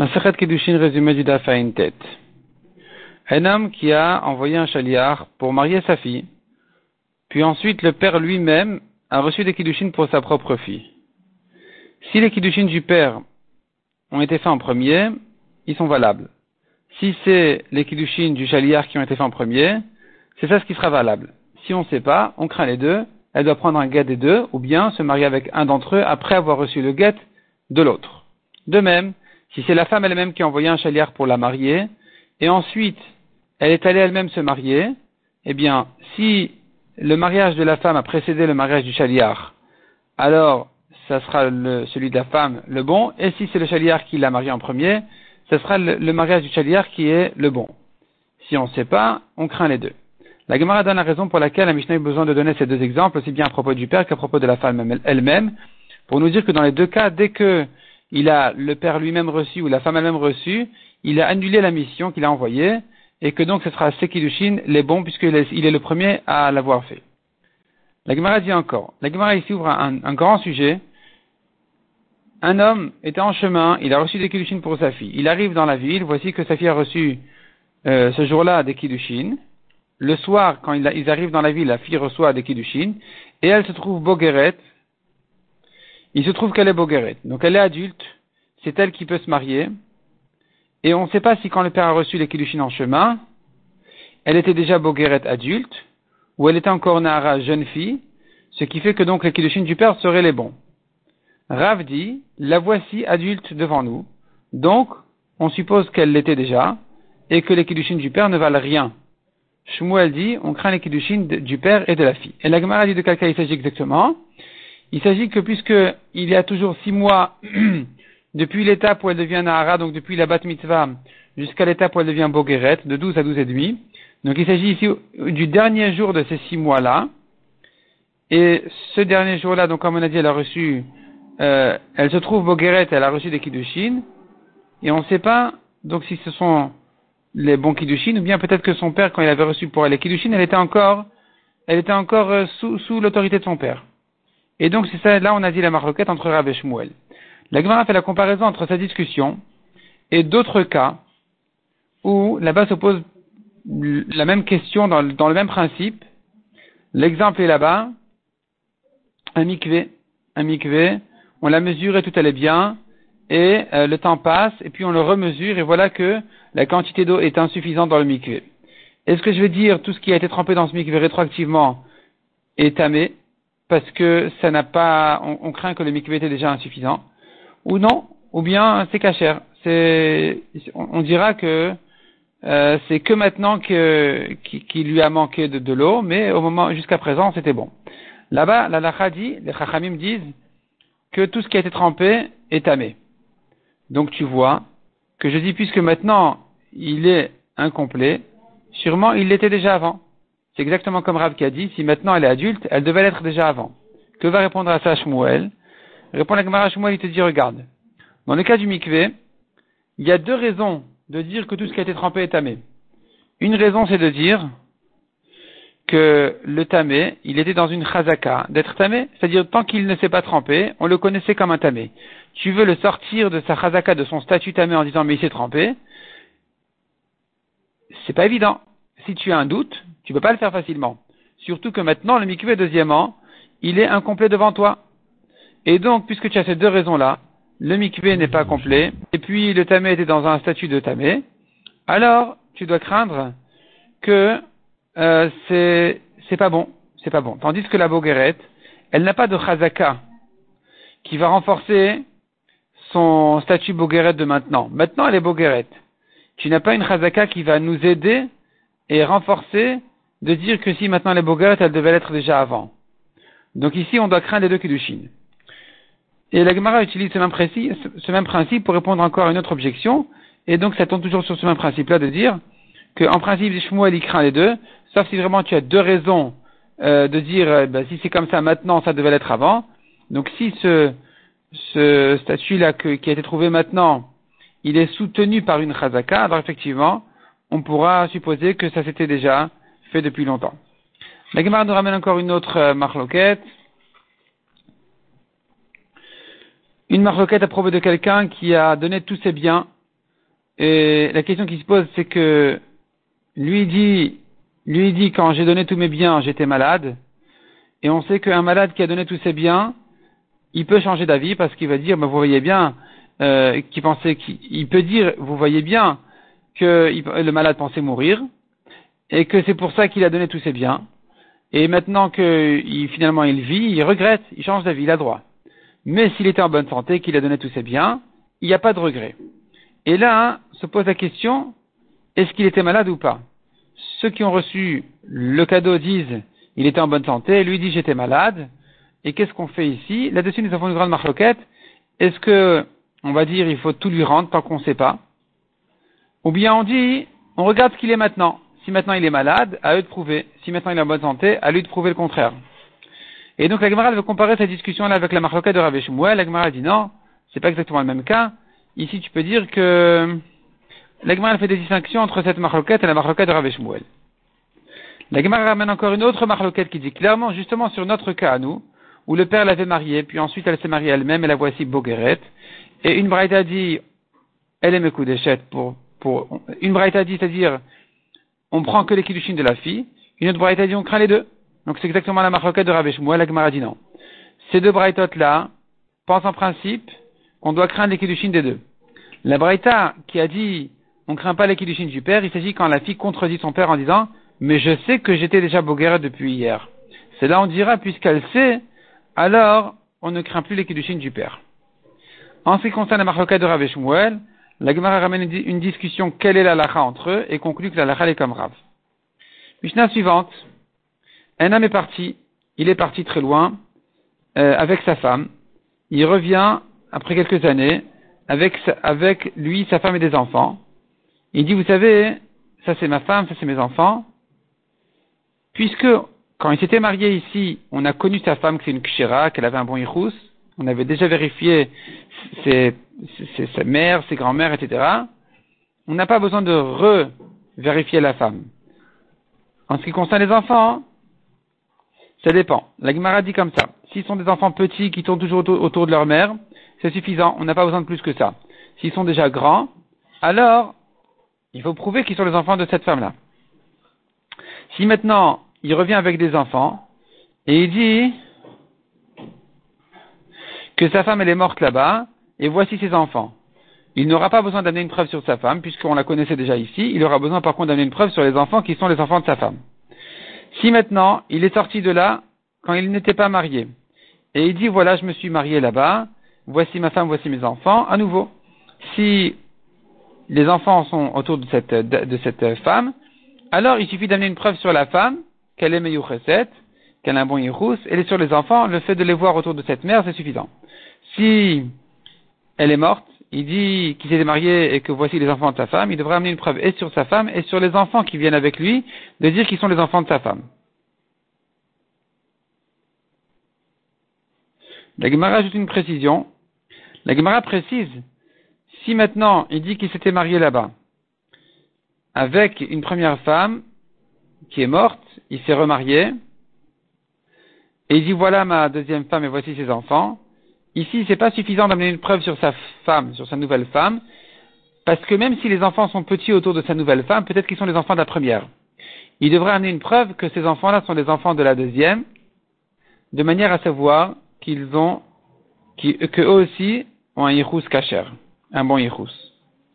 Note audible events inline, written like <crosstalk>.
Masachet Kedushin résumé du Daf une tête. Un homme qui a envoyé un chaliar pour marier sa fille, puis ensuite le père lui-même a reçu des Kiddushin pour sa propre fille. Si les Kiddushin du père ont été faits en premier, ils sont valables. Si c'est les Kiddushin du chaliar qui ont été faits en premier, c'est ça ce qui sera valable. Si on ne sait pas, on craint les deux, elle doit prendre un guet des deux, ou bien se marier avec un d'entre eux après avoir reçu le guet de l'autre. De même, si c'est la femme elle-même qui a envoyé un chaliard pour la marier, et ensuite elle est allée elle-même se marier, eh bien, si le mariage de la femme a précédé le mariage du chaliard, alors ça sera celui de la femme le bon, et si c'est le chaliard qui l'a marié en premier, ce sera le, mariage du chaliard qui est le bon. Si on ne sait pas, on craint les deux. La Gemara donne la raison pour laquelle la Mishnah a besoin de donner ces deux exemples, aussi bien à propos du père qu'à propos de la femme elle-même, pour nous dire que dans les deux cas, dès que il a le père lui-même reçu ou la femme elle-même reçue, il a annulé la mission qu'il a envoyée et que donc ce sera Sekidushin les bons puisqu'il est, est le premier à l'avoir fait. La Gemara dit encore, la Gemara ici ouvre un, grand sujet. Un homme était en chemin, il a reçu des Kiddushin pour sa fille. Il arrive dans la ville, voici que sa fille a reçu euh, ce jour-là des Kiddushin. Le soir, quand ils arrivent dans la ville, la fille reçoit des Kiddushin et elle se trouve Bogueret, il se trouve qu'elle est Bogueret. Donc elle est adulte, c'est elle qui peut se marier. Et on ne sait pas si quand le père a reçu les en chemin, elle était déjà Bogueret adulte, ou elle était encore Nahara jeune fille, ce qui fait que donc les du père seraient les bons. Rav dit, la voici adulte devant nous, donc on suppose qu'elle l'était déjà, et que les Kiddushin du père ne valent rien. Shmuel dit, on craint les Kiddushin du père et de la fille. Et la Gemara dit de quel cas il s'agit exactement? Il s'agit que puisqu'il y a toujours six mois <clears throat> depuis l'étape où elle devient Nahara, donc depuis la Bat Mitzvah, jusqu'à l'étape où elle devient Bogeret, de 12 à 12 et demi. Donc il s'agit ici du dernier jour de ces six mois-là. Et ce dernier jour-là, donc comme on a dit, elle a reçu, euh, elle se trouve Bogeret, elle a reçu des Kiddushin. Et on ne sait pas, donc si ce sont les bons Kiddushin, ou bien peut-être que son père, quand il avait reçu pour elle les Kiddushin, elle était encore, elle était encore euh, sous l'autorité de son père. Et donc, c'est ça, là, on a dit la marloquette entre Rav et Shmuel. La Gemara fait la comparaison entre cette discussion et d'autres cas où là-bas se pose la même question dans, le même principe. L'exemple est là-bas, un mikvé, un mikvé, on l'a mesuré, tout allait bien, et euh, le temps passe, et puis on le remesure, et voilà que la quantité d'eau est insuffisante dans le mikvé. Est-ce que je vais dire tout ce qui a été trempé dans ce mikvé rétroactivement est tamé? Parce que ça n'a pas, on, craint que le mikvé était déjà insuffisant, ou non, ou bien c'est cachère. C'est, on, dira que euh, c'est que maintenant que qu'il lui a manqué de, l'eau, mais au moment jusqu'à présent c'était bon. Là-bas, la lacha dit, les chachamim disent que tout ce qui a été trempé est tamé. Donc tu vois que je dis puisque maintenant il est incomplet, sûrement il l'était déjà avant. C'est exactement comme Rav qui a dit, si maintenant elle est adulte, elle devait l'être déjà avant. Que va répondre à ça Shmuel Répond la Gemara Shmuel, il te dit, regarde, dans le cas du mikvé, il y a deux raisons de dire que tout ce qui a été trempé est tamé. Une raison, c'est de dire que le tamé, il était dans une chazaka d'être tamé, c'est-à-dire tant qu'il ne s'est pas trempé, on le connaissait comme un tamé. Tu veux le sortir de sa chazaka, de son statut tamé en disant mais il s'est trempé, c'est pas évident. Si tu as un doute, tu ne peux pas le faire facilement. Surtout que maintenant, le mikvé, deuxièmement, il est incomplet devant toi. Et donc, puisque tu as ces deux raisons-là, le mikvé n'est pas complet, et puis le tamé était dans un statut de tamé, alors tu dois craindre que euh, c'est pas bon, c'est pas bon. Tandis que la bogueret, elle n'a pas de chazaka qui va renforcer son statut bogueret de maintenant. Maintenant, elle est bogueret. Tu n'as pas une chazaka qui va nous aider et renforcer de dire que si maintenant les bogueret, elles devaient l'être déjà avant. Donc ici, on doit craindre les deux Kiddushin. Et la Gemara utilise ce même, ce même, principe pour répondre encore à une autre objection, et donc ça tombe toujours sur ce même principe-là de dire qu'en principe, Shmuel, il craint les deux, sauf si vraiment tu as deux raisons euh, de dire, euh, ben, si c'est comme ça maintenant, ça devait l'être avant. Donc si ce, ce statut-là qui a été trouvé maintenant, il est soutenu par une chazaka, alors effectivement, on pourra supposer que ça s'était déjà fait depuis longtemps. La Gemara nous ramène encore une autre euh, marloquette. Une marloquette à propos de quelqu'un qui a donné tous ses biens et la question qui se pose, c'est que lui dit, lui dit quand j'ai donné tous mes biens, j'étais malade. Et on sait qu'un malade qui a donné tous ses biens, il peut changer d'avis parce qu'il va dire, bah, vous voyez bien, euh, qui pensait qu'il peut dire, vous voyez bien que le malade pensait mourir et que c'est pour ça qu'il a donné tous ses biens. Et maintenant que finalement il vit, il regrette, il change d'avis, il a droit. Mais s'il était en bonne santé, qu'il a donné tous ses biens, il n'y a pas de regret. Et là, se pose la question, est-ce qu'il était malade ou pas? Ceux qui ont reçu le cadeau disent, il était en bonne santé, lui dit j'étais malade. Et qu'est-ce qu'on fait ici? Là-dessus, nous avons une grande marloquette. Est-ce que, on va dire, il faut tout lui rendre tant qu'on ne sait pas? Ou bien on dit, on regarde ce qu'il est maintenant. Si maintenant il est malade, à eux de prouver. Si maintenant il est en bonne santé, à lui de prouver le contraire. Et donc la Gemara veut comparer cette discussion-là avec la marloquette de Rav Shmuel. La Gemara dit non, c'est pas exactement le même cas. Ici, tu peux dire que la Gemara fait des distinctions entre cette marloquette et la marloquette de Rav Shmuel. La Gemara ramène encore une autre marloquette qui dit clairement, justement sur notre cas à nous, où le père l'avait mariée, puis ensuite elle s'est mariée elle-même, et la voici Bogueret. Et une braïta dit, elle est Mekoudeshet pour, pour, une braïta dit, c'est-à-dire, on prend que les de la fille, une autre braïta dit, on craint les deux. Donc c'est exactement la marloquette de Rabbi Shmuel, la dit non. Ces deux braïtotes là pensent en principe qu'on doit craindre les kiddushin des deux. La braïta qui a dit, on craint pas les du père, il s'agit quand la fille contredit son père en disant, mais je sais que j'étais déjà Bogueret depuis hier. C'est là on dira, puisqu'elle sait, alors on ne craint plus les du père. En ce qui concerne la marloka de Rav Shmuel, la Gemara ramène une discussion quelle est la lacha entre eux et conclut que la lacha est comme Rav. Mishnah suivante. Un homme est parti, il est parti très loin euh, avec sa femme. Il revient après quelques années avec, avec lui, sa femme et des enfants. Il dit, vous savez, ça c'est ma femme, ça c'est mes enfants. Puisque quand il s'était marié ici, on a connu sa femme que c'est une kshira, qu'elle avait un bon irous. On avait déjà vérifié ses, sa mère, ses grands-mères, etc. On n'a pas besoin de re-vérifier la femme. En ce qui concerne les enfants, ça dépend. La Gemara dit comme ça. S'ils sont des enfants petits qui tournent toujours autour de leur mère, c'est suffisant. On n'a pas besoin de plus que ça. S'ils sont déjà grands, alors il faut prouver qu'ils sont les enfants de cette femme-là. Si maintenant il revient avec des enfants et il dit que sa femme elle est morte là-bas et voici ses enfants. Il n'aura pas besoin d'amener une preuve sur sa femme puisqu'on la connaissait déjà ici. Il aura besoin par contre d'amener une preuve sur les enfants qui sont les enfants de sa femme. Si maintenant il est sorti de là quand il n'était pas marié et il dit voilà je me suis marié là-bas, voici ma femme, voici mes enfants, à nouveau. Si les enfants sont autour de cette, de cette femme, alors il suffit d'amener une preuve sur la femme qu'elle est Meyucheset, qu'elle a un bon Yirous, et sur les enfants, le fait de les voir autour de cette mère, c'est suffisant. Si elle est morte, il dit qu'il s'est marié et que voici les enfants de sa femme, il devrait amener une preuve et sur sa femme et sur les enfants qui viennent avec lui, de dire qu'ils sont les enfants de sa femme. La Gemara ajoute une précision. La Gemara précise, si maintenant il dit qu'il s'était marié là-bas, avec une première femme qui est morte, il s'est remarié, et il dit voilà ma deuxième femme et voici ses enfants. Ici, c'est pas suffisant d'amener une preuve sur sa femme, sur sa nouvelle femme, parce que même si les enfants sont petits autour de sa nouvelle femme, peut-être qu'ils sont les enfants de la première. Il devrait amener une preuve que ces enfants-là sont les enfants de la deuxième, de manière à savoir qu'ils ont, qu'eux aussi ont un yichus kacher, un bon yichus.